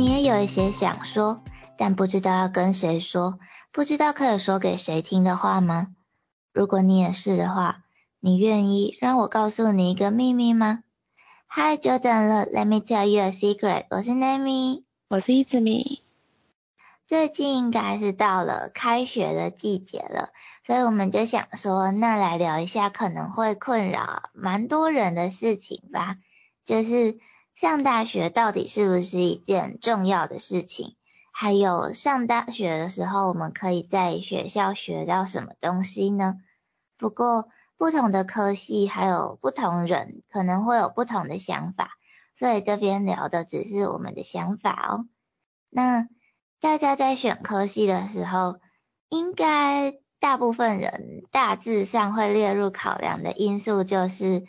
你也有一些想说，但不知道要跟谁说，不知道可以说给谁听的话吗？如果你也是的话，你愿意让我告诉你一个秘密吗？嗨，久等了，Let me tell you a secret。我是 Nami，我是一子米。最近应该是到了开学的季节了，所以我们就想说，那来聊一下可能会困扰蛮多人的事情吧，就是。上大学到底是不是一件重要的事情？还有上大学的时候，我们可以在学校学到什么东西呢？不过不同的科系还有不同人可能会有不同的想法，所以这边聊的只是我们的想法哦。那大家在选科系的时候，应该大部分人大致上会列入考量的因素就是。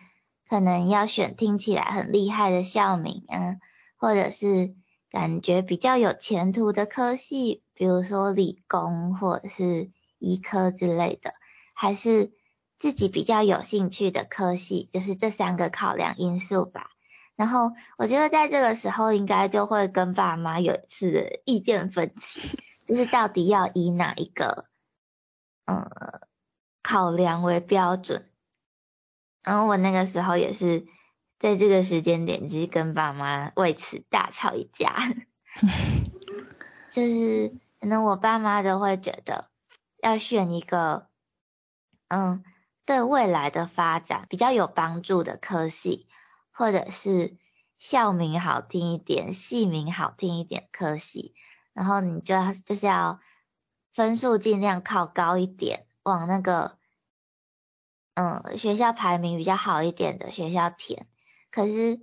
可能要选听起来很厉害的校名啊，或者是感觉比较有前途的科系，比如说理工或者是医科之类的，还是自己比较有兴趣的科系，就是这三个考量因素吧。然后我觉得在这个时候应该就会跟爸妈有一次意见分歧，就是到底要以哪一个呃考量为标准。然后我那个时候也是在这个时间点，就是跟爸妈为此大吵一架。就是可能我爸妈都会觉得要选一个，嗯，对未来的发展比较有帮助的科系，或者是校名好听一点、系名好听一点科系，然后你就要就是要分数尽量考高一点，往那个。嗯，学校排名比较好一点的学校填，可是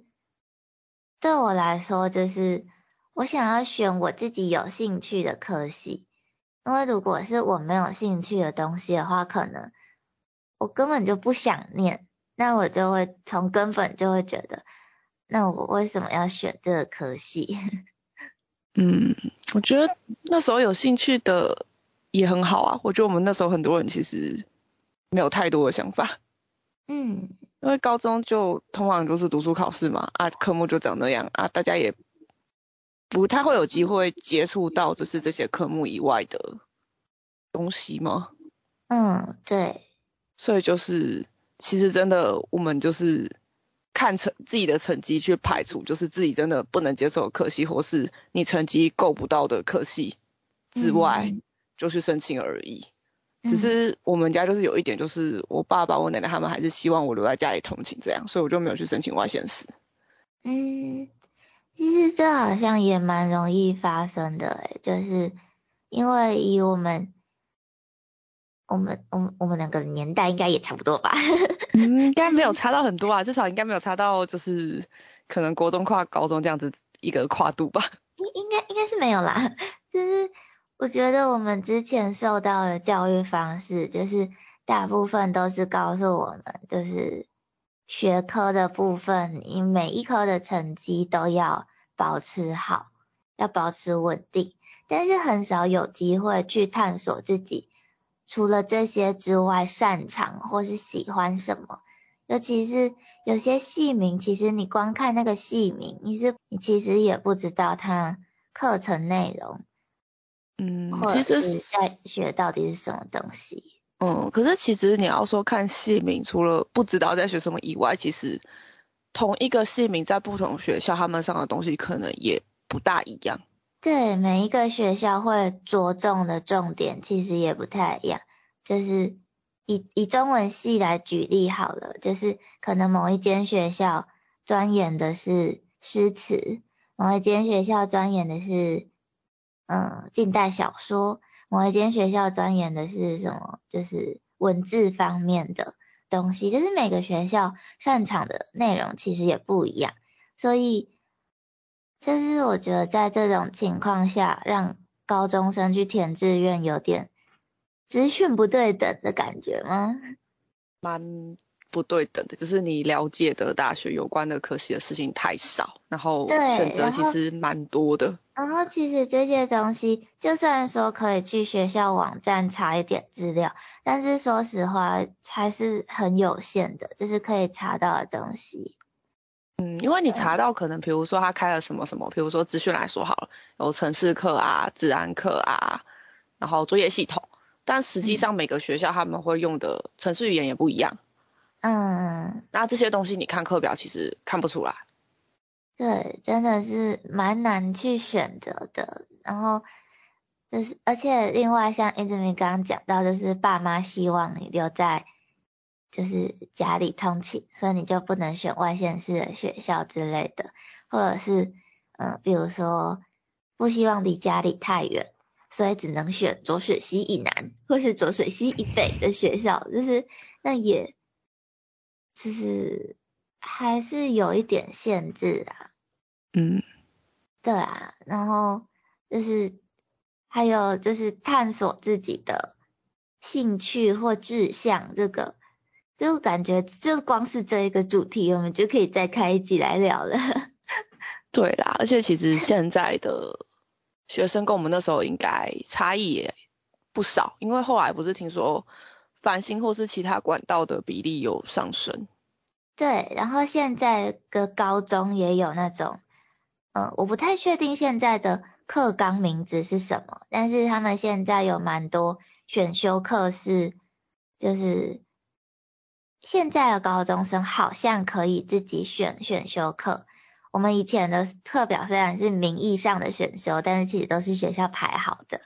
对我来说，就是我想要选我自己有兴趣的科系，因为如果是我没有兴趣的东西的话，可能我根本就不想念，那我就会从根本就会觉得，那我为什么要选这个科系？嗯，我觉得那时候有兴趣的也很好啊，我觉得我们那时候很多人其实。没有太多的想法，嗯，因为高中就通常都是读书考试嘛，啊，科目就长那样啊，大家也不太会有机会接触到就是这些科目以外的东西吗？嗯，对，所以就是其实真的我们就是看成自己的成绩去排除，就是自己真的不能接受的科系，或是你成绩够不到的科系之外，就去申请而已。只是我们家就是有一点，就是我爸爸、我奶奶他们还是希望我留在家里通勤这样，所以我就没有去申请外县市。嗯，其实这好像也蛮容易发生的诶，就是因为以我们，我们、我们、我们两个年代应该也差不多吧？嗯，应该没有 差到很多啊，至少应该没有差到就是可能国中跨高中这样子一个跨度吧？应应该应该是没有啦，就是。我觉得我们之前受到的教育方式，就是大部分都是告诉我们，就是学科的部分，你每一科的成绩都要保持好，要保持稳定，但是很少有机会去探索自己除了这些之外擅长或是喜欢什么。尤其是有些戏名，其实你光看那个戏名，你是你其实也不知道它课程内容。嗯，其实在学到底是什么东西？嗯，可是其实你要说看系名，除了不知道在学什么以外，其实同一个系名在不同学校他们上的东西可能也不大一样。对，每一个学校会着重的重点其实也不太一样。就是以以中文系来举例好了，就是可能某一间学校钻研的是诗词，某一间学校钻研的是。嗯，近代小说，某一间学校钻研的是什么？就是文字方面的东西，就是每个学校擅长的内容其实也不一样，所以就是我觉得在这种情况下，让高中生去填志愿有点资讯不对等的感觉吗？蛮。不对等的，只是你了解的大学有关的科系的事情太少，然后选择其实蛮多的。然后其实这些东西，就算说可以去学校网站查一点资料，但是说实话还是很有限的，就是可以查到的东西。嗯，因为你查到可能，比如说他开了什么什么，比如说资讯来说好了，有城市课啊、自然课啊，然后作业系统，但实际上每个学校他们会用的城市语言也不一样。嗯，那这些东西你看课表其实看不出来。对，真的是蛮难去选择的。然后就是，而且另外像一直明刚刚讲到，就是爸妈希望你留在。就是家里通勤，所以你就不能选外县市的学校之类的，或者是嗯，比如说不希望离家里太远，所以只能选浊水溪以南或是浊水溪以北的学校，就是那也就是还是有一点限制啊。嗯，对啊，然后就是还有就是探索自己的兴趣或志向这个。就感觉就光是这一个主题，我们就可以再开一集来聊了。对啦，而且其实现在的学生跟我们那时候应该差异也不少，因为后来不是听说繁星或是其他管道的比例有上升。对，然后现在的高中也有那种，嗯，我不太确定现在的课纲名字是什么，但是他们现在有蛮多选修课是，就是。现在的高中生好像可以自己选选修课。我们以前的课表虽然是名义上的选修，但是其实都是学校排好的。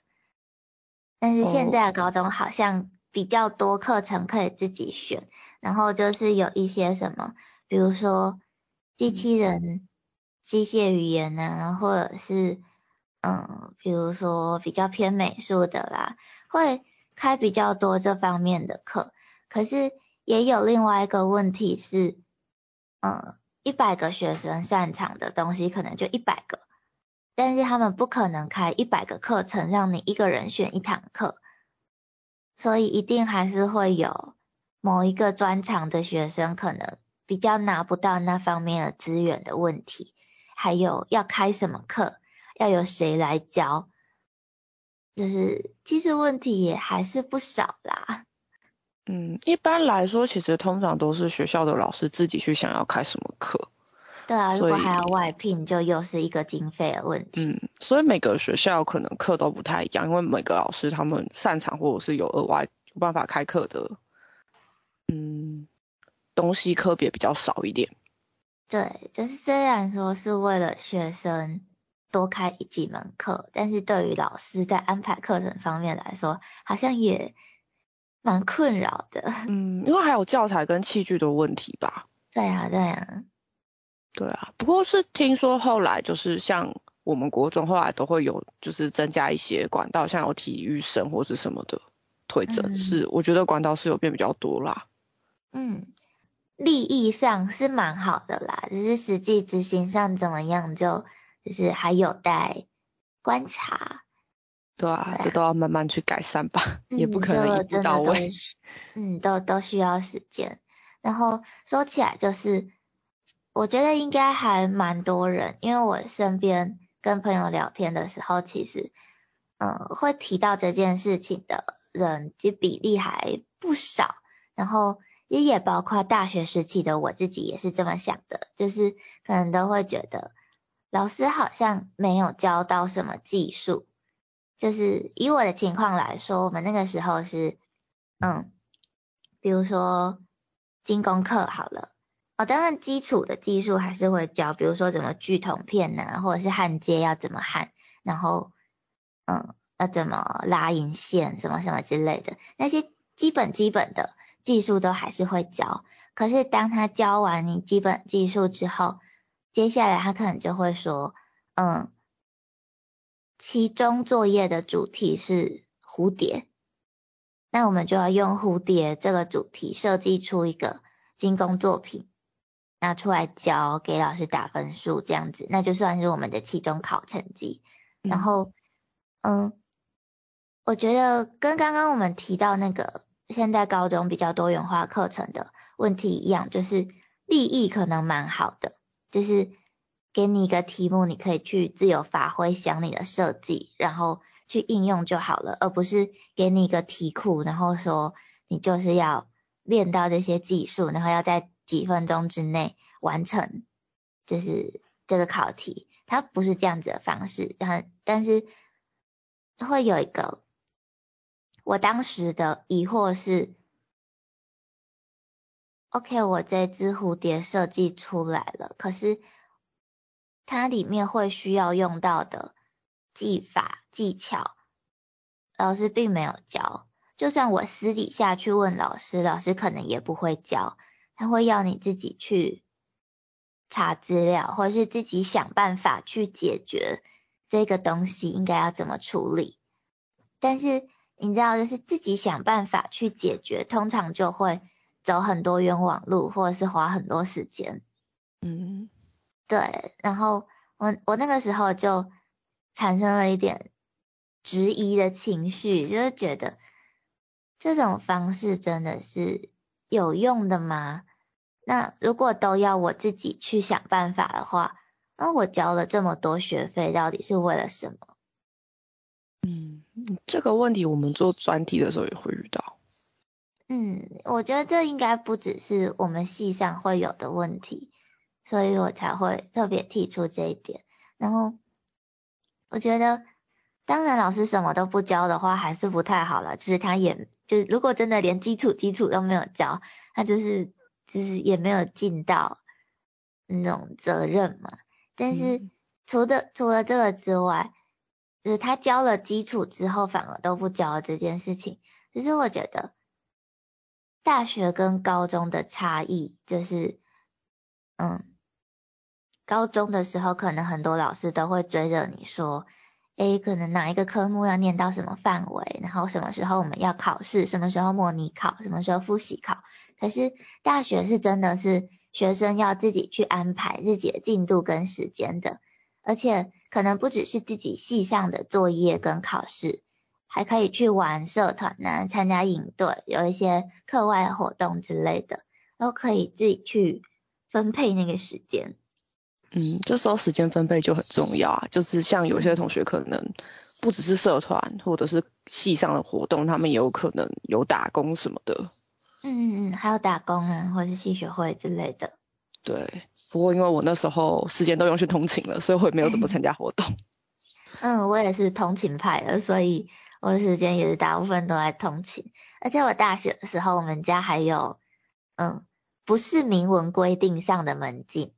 但是现在的高中好像比较多课程可以自己选，然后就是有一些什么，比如说机器人、机械语言啊，或者是嗯，比如说比较偏美术的啦，会开比较多这方面的课。可是。也有另外一个问题是，嗯，一百个学生擅长的东西可能就一百个，但是他们不可能开一百个课程让你一个人选一堂课，所以一定还是会有某一个专长的学生可能比较拿不到那方面的资源的问题，还有要开什么课，要由谁来教，就是其实问题也还是不少啦。嗯，一般来说，其实通常都是学校的老师自己去想要开什么课。对啊，如果还要外聘，就又是一个经费的问题。嗯，所以每个学校可能课都不太一样，因为每个老师他们擅长或者是有额外有办法开课的，嗯，东西科别比较少一点。对，就是虽然说是为了学生多开几门课，但是对于老师在安排课程方面来说，好像也。蛮困扰的，嗯，因为还有教材跟器具的问题吧。对啊，对啊，对啊。不过是听说后来就是像我们国中后来都会有，就是增加一些管道，像有体育生或是什么的推增，是我觉得管道是有变比较多啦。嗯，利益上是蛮好的啦，只是实际执行上怎么样，就就是还有待观察。对啊，这都要慢慢去改善吧，也不可能一步到位。嗯，都都需要时间。然后说起来，就是我觉得应该还蛮多人，因为我身边跟朋友聊天的时候，其实嗯会提到这件事情的人，其实比例还不少。然后也也包括大学时期的我自己也是这么想的，就是可能都会觉得老师好像没有教到什么技术。就是以我的情况来说，我们那个时候是，嗯，比如说精工课好了，哦，当然基础的技术还是会教，比如说怎么锯铜片呐，或者是焊接要怎么焊，然后，嗯，要怎么拉银线什么什么之类的，那些基本基本的技术都还是会教。可是当他教完你基本技术之后，接下来他可能就会说，嗯。其中作业的主题是蝴蝶，那我们就要用蝴蝶这个主题设计出一个精工作品，拿出来交给老师打分数，这样子，那就算是我们的期中考成绩。然后，嗯，我觉得跟刚刚我们提到那个现在高中比较多元化课程的问题一样，就是利益可能蛮好的，就是。给你一个题目，你可以去自由发挥，想你的设计，然后去应用就好了，而不是给你一个题库，然后说你就是要练到这些技术，然后要在几分钟之内完成就是这个考题，它不是这样子的方式，然后但是会有一个，我当时的疑惑是，OK，我这只蝴蝶设计出来了，可是它里面会需要用到的技法技巧，老师并没有教。就算我私底下去问老师，老师可能也不会教，他会要你自己去查资料，或是自己想办法去解决这个东西应该要怎么处理。但是你知道，就是自己想办法去解决，通常就会走很多冤枉路，或者是花很多时间。嗯，对。然后我我那个时候就产生了一点质疑的情绪，就是觉得。这种方式真的是有用的吗？那如果都要我自己去想办法的话，那我交了这么多学费，到底是为了什么？嗯，这个问题我们做专题的时候也会遇到。嗯，我觉得这应该不只是我们系上会有的问题，所以我才会特别提出这一点。然后我觉得，当然老师什么都不教的话，还是不太好了，就是他也。就如果真的连基础基础都没有教，他就是就是也没有尽到那种责任嘛。但是除了除了这个之外，就是他教了基础之后反而都不教这件事情。其实我觉得大学跟高中的差异就是，嗯，高中的时候可能很多老师都会追着你说。诶，可能哪一个科目要念到什么范围，然后什么时候我们要考试，什么时候模拟考，什么时候复习考。可是大学是真的是学生要自己去安排自己的进度跟时间的，而且可能不只是自己系上的作业跟考试，还可以去玩社团呢，参加营队，有一些课外活动之类的，都可以自己去分配那个时间。嗯，这时候时间分配就很重要啊。就是像有些同学可能不只是社团或者是系上的活动，他们也有可能有打工什么的。嗯嗯嗯，还有打工啊，或者是系学会之类的。对，不过因为我那时候时间都用去通勤了，所以我也没有怎么参加活动。嗯，我也是通勤派的，所以我的时间也是大部分都在通勤。而且我大学的时候，我们家还有嗯，不是明文规定上的门禁。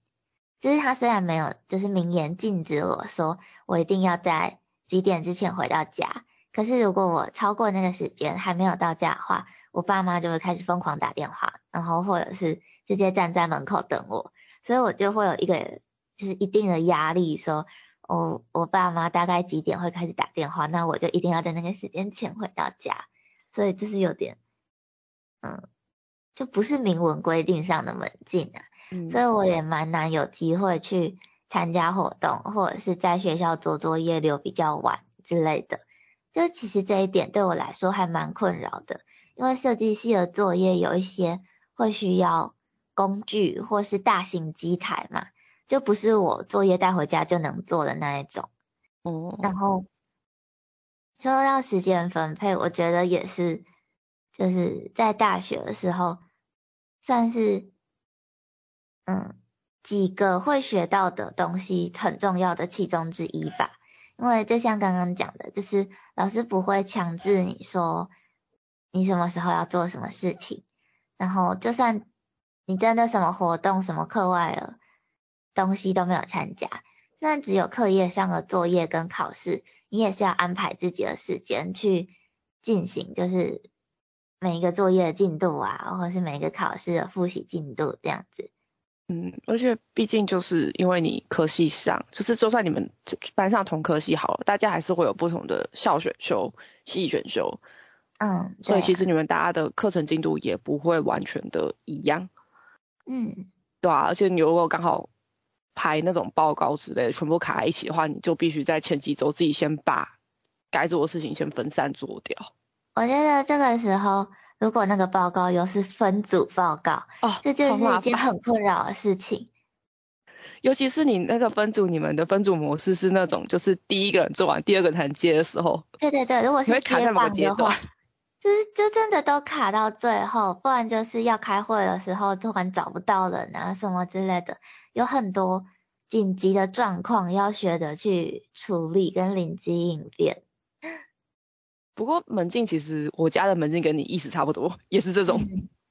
就是他虽然没有，就是明言禁止我说我一定要在几点之前回到家，可是如果我超过那个时间还没有到家的话，我爸妈就会开始疯狂打电话，然后或者是直接站在门口等我，所以我就会有一个就是一定的压力，说我我爸妈大概几点会开始打电话，那我就一定要在那个时间前回到家，所以这是有点，嗯，就不是明文规定上的门禁啊。所以我也蛮难有机会去参加活动，或者是在学校做作业留比较晚之类的。就其实这一点对我来说还蛮困扰的，因为设计系的作业有一些会需要工具或是大型机台嘛，就不是我作业带回家就能做的那一种。哦。然后说到时间分配，我觉得也是，就是在大学的时候算是。嗯，几个会学到的东西很重要的其中之一吧。因为就像刚刚讲的，就是老师不会强制你说你什么时候要做什么事情，然后就算你真的什么活动、什么课外的东西都没有参加，虽然只有课业上的作业跟考试，你也是要安排自己的时间去进行，就是每一个作业的进度啊，或者是每一个考试的复习进度这样子。嗯，而且毕竟就是因为你科系上，就是就算你们班上同科系好了，大家还是会有不同的校选修、系选修。嗯，所以其实你们大家的课程进度也不会完全的一样。嗯，对啊，而且你如果刚好排那种报告之类的全部卡在一起的话，你就必须在前几周自己先把该做的事情先分散做掉。我觉得这个时候。如果那个报告又是分组报告，哦，这就是一件很困扰的事情。尤其是你那个分组，你们的分组模式是那种，就是第一个人做完，第二个才接的时候。对对对，如果是接棒的话，就是就真的都卡到最后，不然就是要开会的时候突然找不到人啊什么之类的，有很多紧急的状况要学着去处理跟临机应变。不过门禁其实我家的门禁跟你意思差不多，也是这种。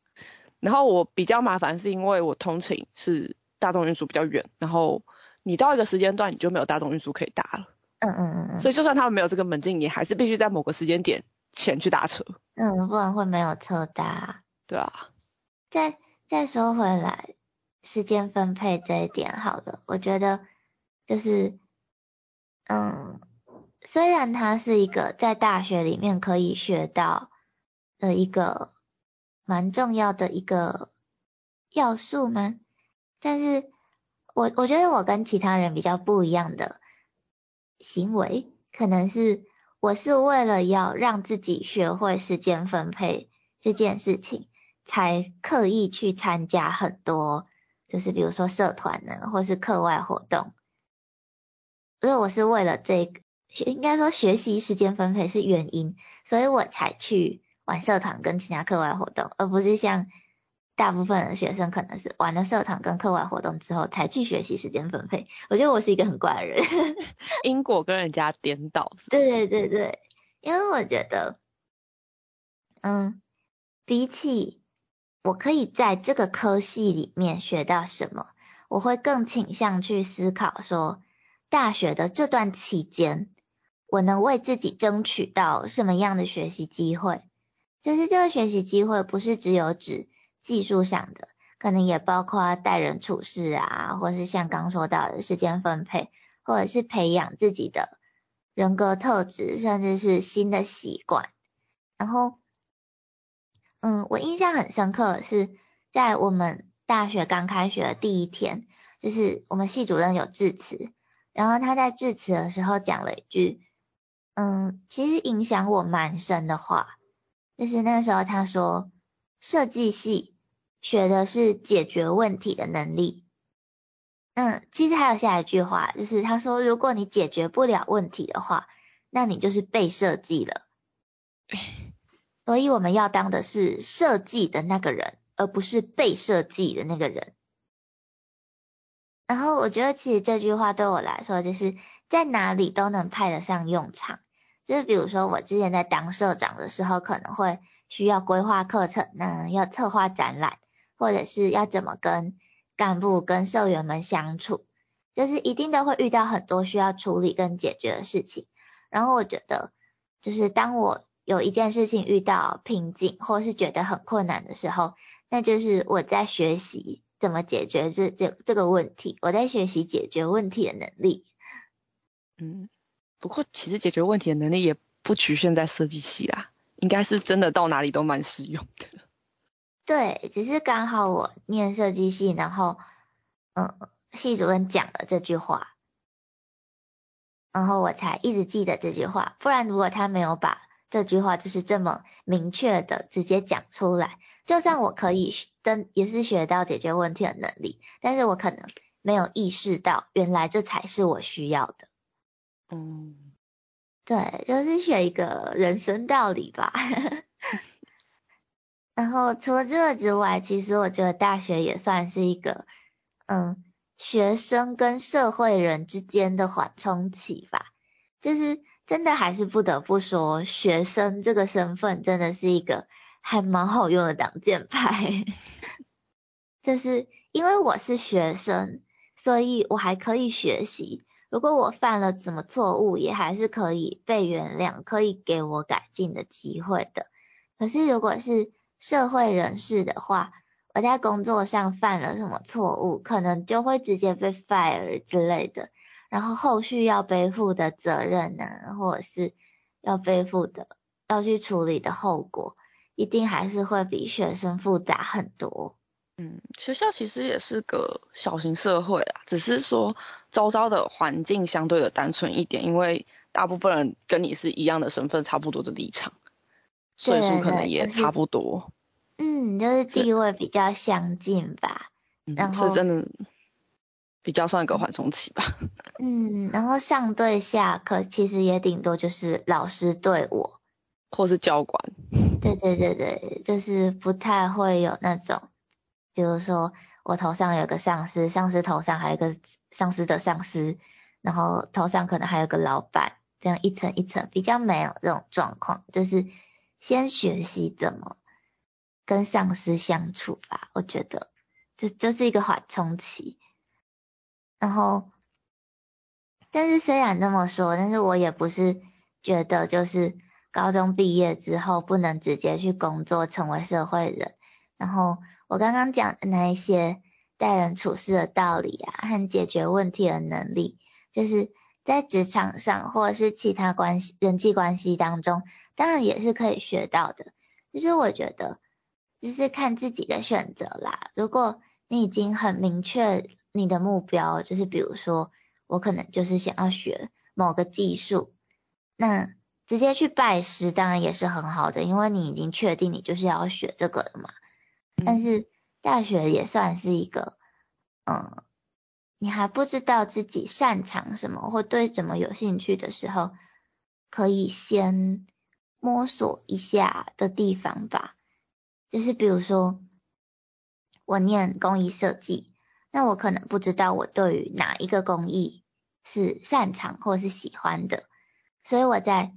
然后我比较麻烦是因为我通勤是大众运输比较远，然后你到一个时间段你就没有大众运输可以搭了。嗯嗯嗯嗯。所以就算他们没有这个门禁，你还是必须在某个时间点前去搭车。嗯，不然会没有车搭。对啊。再再说回来，时间分配这一点好了，我觉得就是，嗯。虽然它是一个在大学里面可以学到的一个蛮重要的一个要素吗？但是我我觉得我跟其他人比较不一样的行为，可能是我是为了要让自己学会时间分配这件事情，才刻意去参加很多，就是比如说社团呢，或是课外活动，所以我是为了这个。应该说学习时间分配是原因，所以我才去玩社团跟其他课外活动，而不是像大部分的学生可能是玩了社团跟课外活动之后才去学习时间分配。我觉得我是一个很怪的人，因果跟人家颠倒。对对对对，因为我觉得，嗯，比起我可以在这个科系里面学到什么，我会更倾向去思考说，大学的这段期间。我能为自己争取到什么样的学习机会？就是这个学习机会不是只有指技术上的，可能也包括待人处事啊，或是像刚说到的时间分配，或者是培养自己的人格特质，甚至是新的习惯。然后，嗯，我印象很深刻是在我们大学刚开学的第一天，就是我们系主任有致辞，然后他在致辞的时候讲了一句。嗯，其实影响我蛮深的话，就是那时候他说，设计系学的是解决问题的能力。嗯，其实还有下一句话，就是他说，如果你解决不了问题的话，那你就是被设计了。所以我们要当的是设计的那个人，而不是被设计的那个人。然后我觉得，其实这句话对我来说，就是在哪里都能派得上用场。就是比如说，我之前在当社长的时候，可能会需要规划课程，那要策划展览，或者是要怎么跟干部、跟社员们相处，就是一定都会遇到很多需要处理跟解决的事情。然后我觉得，就是当我有一件事情遇到瓶颈，或是觉得很困难的时候，那就是我在学习怎么解决这这这个问题，我在学习解决问题的能力。嗯。不过，其实解决问题的能力也不局限在设计系啦，应该是真的到哪里都蛮实用的。对，只是刚好我念设计系，然后，嗯，系主任讲了这句话，然后我才一直记得这句话。不然，如果他没有把这句话就是这么明确的直接讲出来，就算我可以真也是学到解决问题的能力，但是我可能没有意识到，原来这才是我需要的。嗯，对，就是学一个人生道理吧。然后除了这个之外，其实我觉得大学也算是一个，嗯，学生跟社会人之间的缓冲期吧。就是真的还是不得不说，学生这个身份真的是一个还蛮好用的挡箭牌。就是因为我是学生，所以我还可以学习。如果我犯了什么错误，也还是可以被原谅，可以给我改进的机会的。可是如果是社会人士的话，我在工作上犯了什么错误，可能就会直接被 fire 之类的，然后后续要背负的责任呢，或者是要背负的要去处理的后果，一定还是会比学生复杂很多。嗯，学校其实也是个小型社会啦，只是说周遭的环境相对的单纯一点，因为大部分人跟你是一样的身份，差不多的立场，岁数可能也差不多。嗯，就是地位比较相近吧。然后是真的比较算一个缓冲期吧。嗯，然后上对下，可其实也顶多就是老师对我，或是教官。对对对对，就是不太会有那种。比如说，我头上有个上司，上司头上还有个上司的上司，然后头上可能还有个老板，这样一层一层，比较没有这种状况，就是先学习怎么跟上司相处吧，我觉得这就是一个缓冲期。然后，但是虽然这么说，但是我也不是觉得就是高中毕业之后不能直接去工作成为社会人，然后。我刚刚讲的那一些待人处事的道理啊，和解决问题的能力，就是在职场上或者是其他关系、人际关系当中，当然也是可以学到的。就是我觉得，就是看自己的选择啦。如果你已经很明确你的目标，就是比如说我可能就是想要学某个技术，那直接去拜师当然也是很好的，因为你已经确定你就是要学这个了嘛。但是大学也算是一个，嗯，你还不知道自己擅长什么或对什么有兴趣的时候，可以先摸索一下的地方吧。就是比如说，我念工艺设计，那我可能不知道我对于哪一个工艺是擅长或是喜欢的，所以我在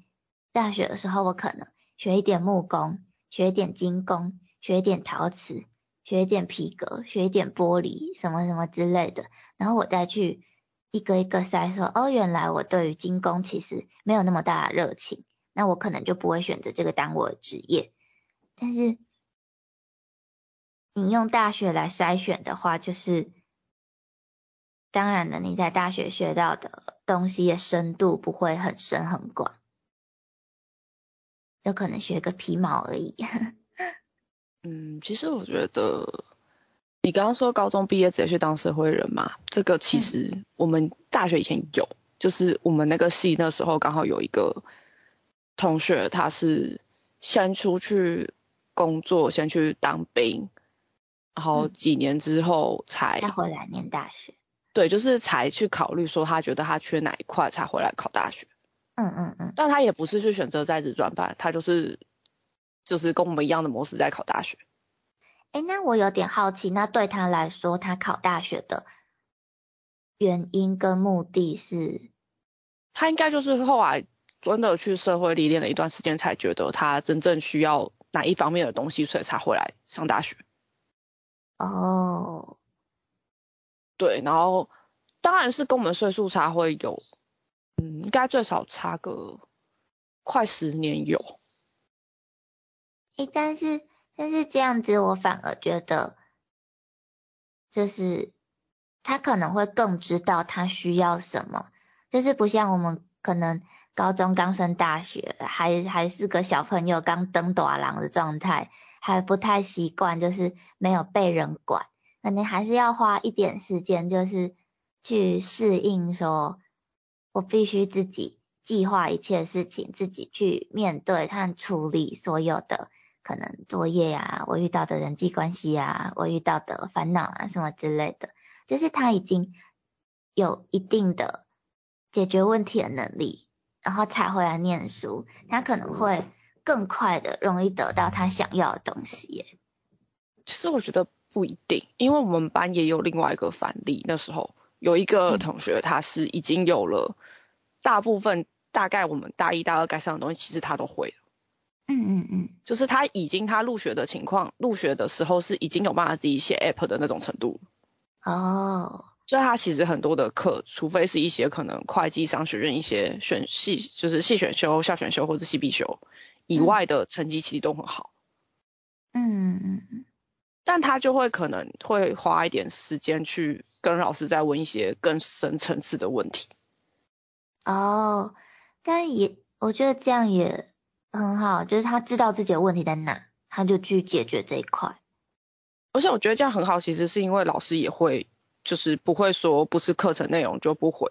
大学的时候，我可能学一点木工，学一点金工。学一点陶瓷，学一点皮革，学一点玻璃，什么什么之类的，然后我再去一个一个筛，说哦，原来我对于精工其实没有那么大的热情，那我可能就不会选择这个当我的职业。但是你用大学来筛选的话，就是当然了，你在大学学到的东西的深度不会很深很广，有可能学个皮毛而已。嗯，其实我觉得你刚刚说高中毕业直接去当社会人嘛，这个其实我们大学以前有，就是我们那个系那时候刚好有一个同学，他是先出去工作，先去当兵，然后几年之后才再回来念大学。对，就是才去考虑说他觉得他缺哪一块才回来考大学。嗯嗯嗯。但他也不是去选择在职专班，他就是。就是跟我们一样的模式在考大学。哎，那我有点好奇，那对他来说，他考大学的原因跟目的是？他应该就是后来真的去社会历练了一段时间，才觉得他真正需要哪一方面的东西，所以才回来上大学。哦，对，然后当然是跟我们岁数差会有，嗯，应该最少差个快十年有。诶，但是但是这样子，我反而觉得，就是他可能会更知道他需要什么，就是不像我们可能高中刚升大学，还还是个小朋友刚登短廊的状态，还不太习惯，就是没有被人管，可能还是要花一点时间，就是去适应，说我必须自己计划一切事情，自己去面对和处理所有的。可能作业呀，我遇到的人际关系啊，我遇到的烦恼啊，什么之类的，就是他已经有一定的解决问题的能力，然后才回来念书，他可能会更快的容易得到他想要的东西。其实我觉得不一定，因为我们班也有另外一个反例，那时候有一个同学，他是已经有了大部分大概我们大一、大二该上的东西，其实他都会了。嗯嗯嗯，就是他已经他入学的情况，入学的时候是已经有办法自己写 app 的那种程度。哦，所以他其实很多的课，除非是一些可能会计商学院一些选系，就是系选修、校选修或者系必修以外的成绩，其实都很好。嗯嗯嗯。但他就会可能会花一点时间去跟老师再问一些更深层次的问题。哦，但也我觉得这样也。很好，就是他知道自己的问题在哪，他就去解决这一块。而且我觉得这样很好，其实是因为老师也会，就是不会说不是课程内容就不回，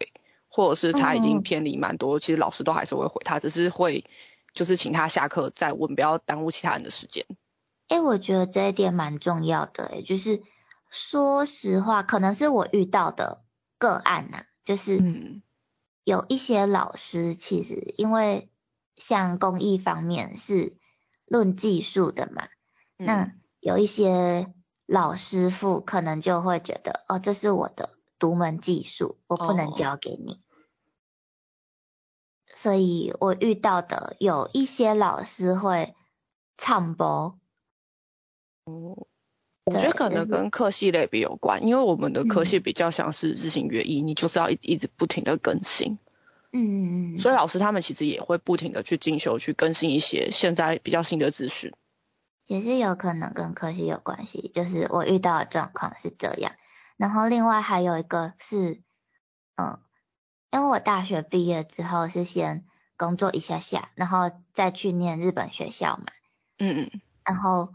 或者是他已经偏离蛮多，其实老师都还是会回他，只是会就是请他下课再问，不要耽误其他人的时间。哎，我觉得这一点蛮重要的，哎，就是说实话，可能是我遇到的个案呐，就是有一些老师其实因为。像公益方面是论技术的嘛，那有一些老师傅可能就会觉得，哦，这是我的独门技术，我不能教给你。所以我遇到的有一些老师会唱播。哦，我觉得可能跟科系类比有关，因为我们的科系比较像是日新月异，你就是要一一直不停的更新。嗯嗯嗯。所以老师他们其实也会不停的去进修，去更新一些现在比较新的资讯。也是有可能跟科系有关系，就是我遇到的状况是这样。然后另外还有一个是，嗯，因为我大学毕业之后是先工作一下下，然后再去念日本学校嘛。嗯嗯。然后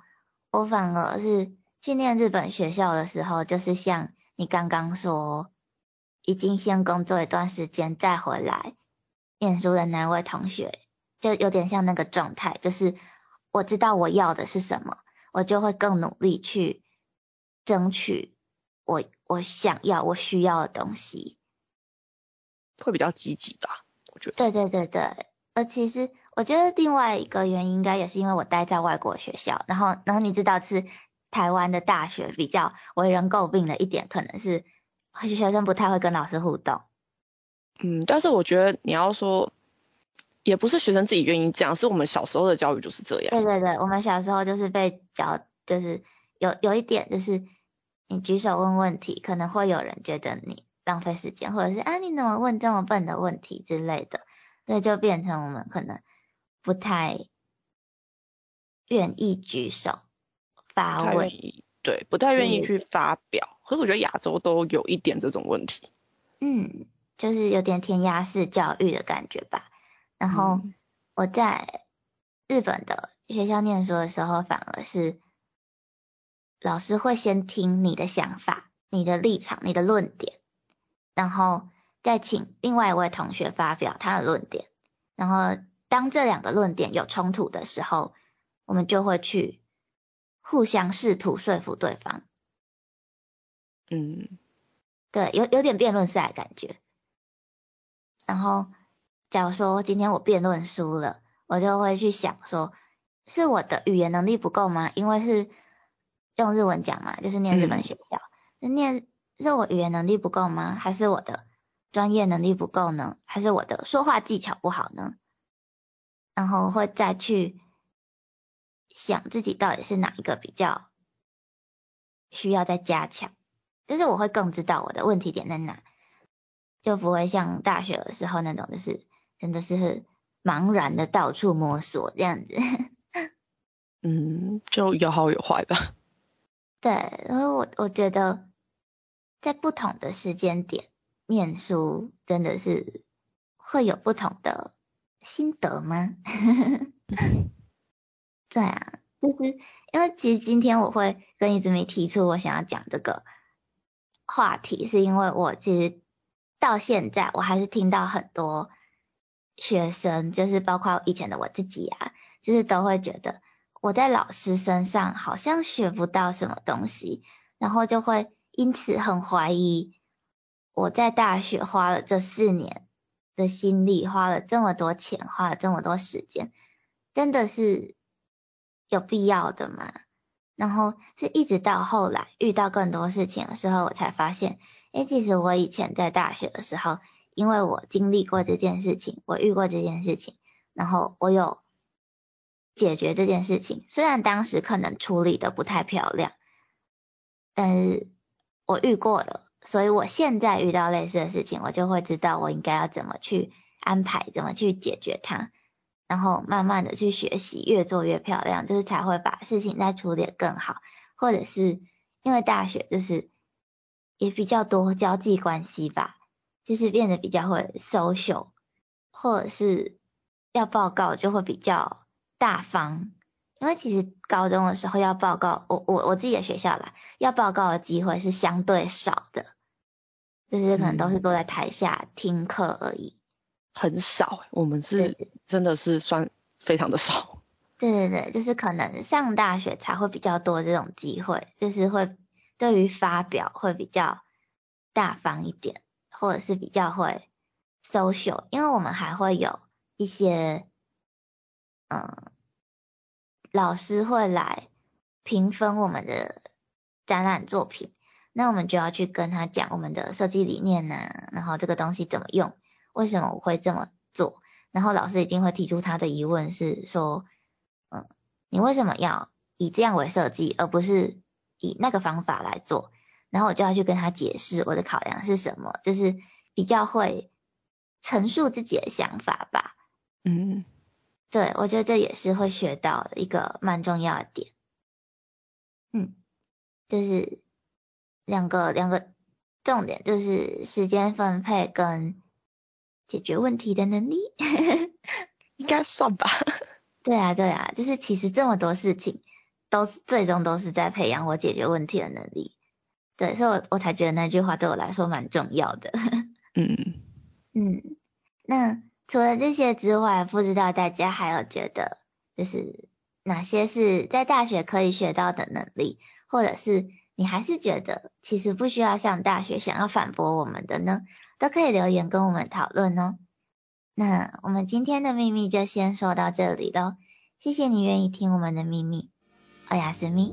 我反而是去念日本学校的时候，就是像你刚刚说，已经先工作一段时间再回来念书的那位同学，就有点像那个状态，就是。我知道我要的是什么，我就会更努力去争取我我想要我需要的东西，会比较积极吧？我觉得。对对对对，呃，其实我觉得另外一个原因应该也是因为我待在外国学校，然后然后你知道是台湾的大学比较为人诟病的一点，可能是学生不太会跟老师互动。嗯，但是我觉得你要说。也不是学生自己愿意这样，是我们小时候的教育就是这样。对对对，我们小时候就是被教，就是有有一点就是，你举手问问题，可能会有人觉得你浪费时间，或者是啊你怎么问这么笨的问题之类的，所以就变成我们可能不太愿意举手发问，对，不太愿意去发表。可是我觉得亚洲都有一点这种问题。嗯，就是有点填鸭式教育的感觉吧。然后我在日本的学校念书的时候，反而是老师会先听你的想法、你的立场、你的论点，然后再请另外一位同学发表他的论点。然后当这两个论点有冲突的时候，我们就会去互相试图说服对方。嗯，对，有有点辩论赛感觉。然后。假如说今天我辩论输了，我就会去想说，是我的语言能力不够吗？因为是用日文讲嘛，就是念日本学校，念是我语言能力不够吗？还是我的专业能力不够呢？还是我的说话技巧不好呢？然后会再去想自己到底是哪一个比较需要再加强，就是我会更知道我的问题点在哪，就不会像大学的时候那种就是。真的是茫然的到处摸索这样子，嗯，就有好有坏吧。对，然后我我觉得在不同的时间点念书，真的是会有不同的心得吗？对啊，就是因为其实今天我会跟一直没提出我想要讲这个话题，是因为我其实到现在我还是听到很多。学生就是包括以前的我自己啊，就是都会觉得我在老师身上好像学不到什么东西，然后就会因此很怀疑我在大学花了这四年的心力，花了这么多钱，花了这么多时间，真的是有必要的吗？然后是一直到后来遇到更多事情的时候，我才发现，诶，其实我以前在大学的时候。因为我经历过这件事情，我遇过这件事情，然后我有解决这件事情。虽然当时可能处理的不太漂亮，但是我遇过了，所以我现在遇到类似的事情，我就会知道我应该要怎么去安排，怎么去解决它，然后慢慢的去学习，越做越漂亮，就是才会把事情再处理的更好。或者是因为大学就是也比较多交际关系吧。就是变得比较会 social，或者是要报告就会比较大方，因为其实高中的时候要报告，我我我自己的学校啦，要报告的机会是相对少的，就是可能都是坐在台下听课而已，很少，我们是真的是算非常的少。对对对，就是可能上大学才会比较多这种机会，就是会对于发表会比较大方一点。或者是比较会 social，因为我们还会有一些，嗯，老师会来评分我们的展览作品，那我们就要去跟他讲我们的设计理念呐，然后这个东西怎么用，为什么我会这么做，然后老师一定会提出他的疑问是说，嗯，你为什么要以这样为设计，而不是以那个方法来做？然后我就要去跟他解释我的考量是什么，就是比较会陈述自己的想法吧。嗯，对，我觉得这也是会学到的一个蛮重要的点。嗯，就是两个两个重点，就是时间分配跟解决问题的能力，应该算吧。对啊，对啊，就是其实这么多事情，都是最终都是在培养我解决问题的能力。对，所以我我才觉得那句话对我来说蛮重要的。嗯嗯，那除了这些之外，不知道大家还有觉得就是哪些是在大学可以学到的能力，或者是你还是觉得其实不需要上大学想要反驳我们的呢？都可以留言跟我们讨论哦。那我们今天的秘密就先说到这里喽，谢谢你愿意听我们的秘密，欧雅斯密。